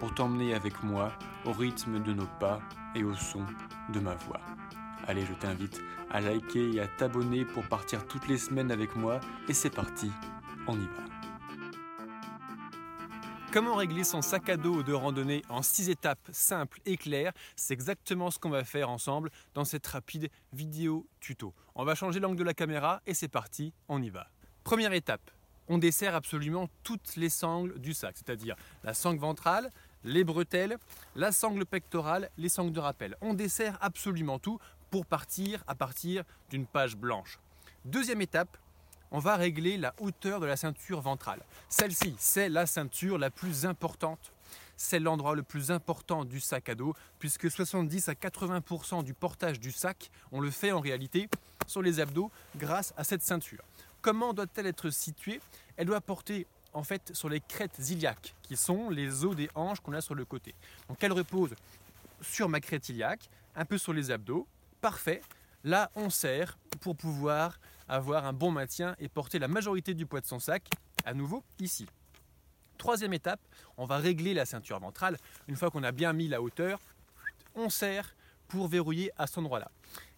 pour t'emmener avec moi au rythme de nos pas et au son de ma voix. Allez, je t'invite à liker et à t'abonner pour partir toutes les semaines avec moi et c'est parti, on y va. Comment régler son sac à dos de randonnée en 6 étapes simples et claires? C'est exactement ce qu'on va faire ensemble dans cette rapide vidéo tuto. On va changer l'angle de la caméra et c'est parti, on y va. Première étape, on dessert absolument toutes les sangles du sac, c'est-à-dire la sangle ventrale, les bretelles, la sangle pectorale, les sangles de rappel. On dessert absolument tout pour partir à partir d'une page blanche. Deuxième étape, on va régler la hauteur de la ceinture ventrale. Celle-ci, c'est la ceinture la plus importante. C'est l'endroit le plus important du sac à dos, puisque 70 à 80% du portage du sac, on le fait en réalité sur les abdos grâce à cette ceinture. Comment doit-elle être située? Elle doit porter en fait sur les crêtes iliaques, qui sont les os des hanches qu'on a sur le côté. Donc elle repose sur ma crête iliaque, un peu sur les abdos, parfait. Là, on serre pour pouvoir avoir un bon maintien et porter la majorité du poids de son sac, à nouveau ici. Troisième étape, on va régler la ceinture ventrale. Une fois qu'on a bien mis la hauteur, on serre pour verrouiller à cet endroit-là.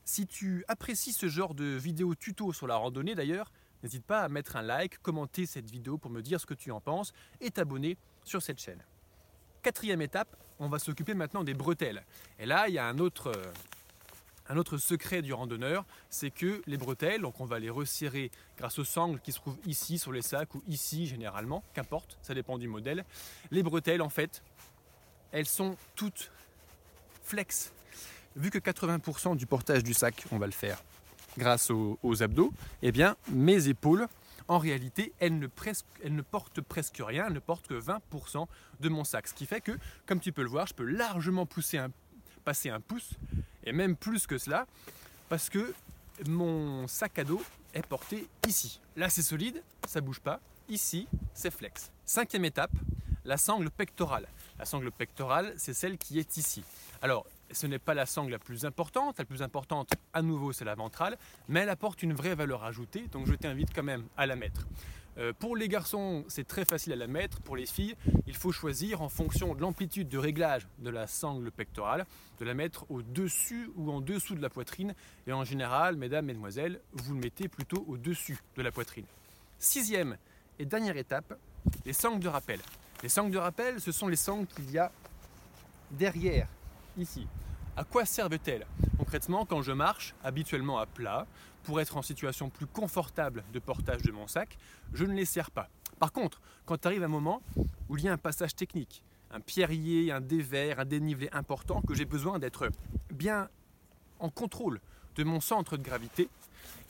Si tu apprécies ce genre de vidéo tuto sur la randonnée d'ailleurs, N'hésite pas à mettre un like, commenter cette vidéo pour me dire ce que tu en penses et t'abonner sur cette chaîne. Quatrième étape, on va s'occuper maintenant des bretelles. Et là, il y a un autre, euh, un autre secret du randonneur, c'est que les bretelles, donc on va les resserrer grâce aux sangles qui se trouvent ici sur les sacs ou ici généralement, qu'importe, ça dépend du modèle. Les bretelles, en fait, elles sont toutes flex. Vu que 80% du portage du sac, on va le faire grâce aux, abdos, eh bien mes épaules, en réalité, elles ne, portent presque rien, elles ne portent que 20% de mon sac. Ce qui fait que, comme tu peux le voir, je peux largement passer un pouce, et même plus que cela, parce que mon sac à dos est porté ici. Là, c'est solide, ça bouge pas. Ici, c'est flex. Cinquième étape, la sangle pectorale. La sangle pectorale, c'est celle qui est ici. Alors, ce n'est pas la sangle la plus importante. La plus importante, à nouveau, c'est la ventrale, mais elle apporte une vraie valeur ajoutée, donc je t'invite quand même à la mettre. Euh, pour les garçons, c'est très facile à la mettre. Pour les filles, il faut choisir en fonction de l'amplitude de réglage de la sangle pectorale, de la mettre au-dessus ou en dessous de la poitrine. Et en général, mesdames, mesdemoiselles, vous le mettez plutôt au-dessus de la poitrine. Sixième et dernière étape, les sangles de rappel. Les sangles de rappel, ce sont les sangles qu'il y a derrière, ici. À quoi servent-elles Concrètement, quand je marche, habituellement à plat, pour être en situation plus confortable de portage de mon sac, je ne les serre pas. Par contre, quand arrive un moment où il y a un passage technique, un pierrier, un dévers, un dénivelé important, que j'ai besoin d'être bien en contrôle de mon centre de gravité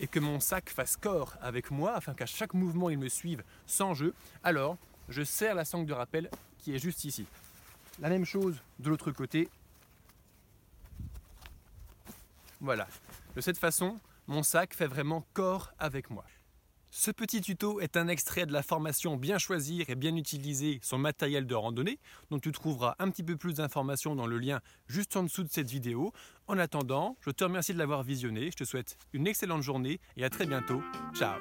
et que mon sac fasse corps avec moi afin qu'à chaque mouvement il me suive sans jeu, alors je serre la sangle de rappel qui est juste ici. La même chose de l'autre côté, voilà. De cette façon, mon sac fait vraiment corps avec moi. Ce petit tuto est un extrait de la formation Bien choisir et bien utiliser son matériel de randonnée, dont tu trouveras un petit peu plus d'informations dans le lien juste en dessous de cette vidéo. En attendant, je te remercie de l'avoir visionné, je te souhaite une excellente journée et à très bientôt. Ciao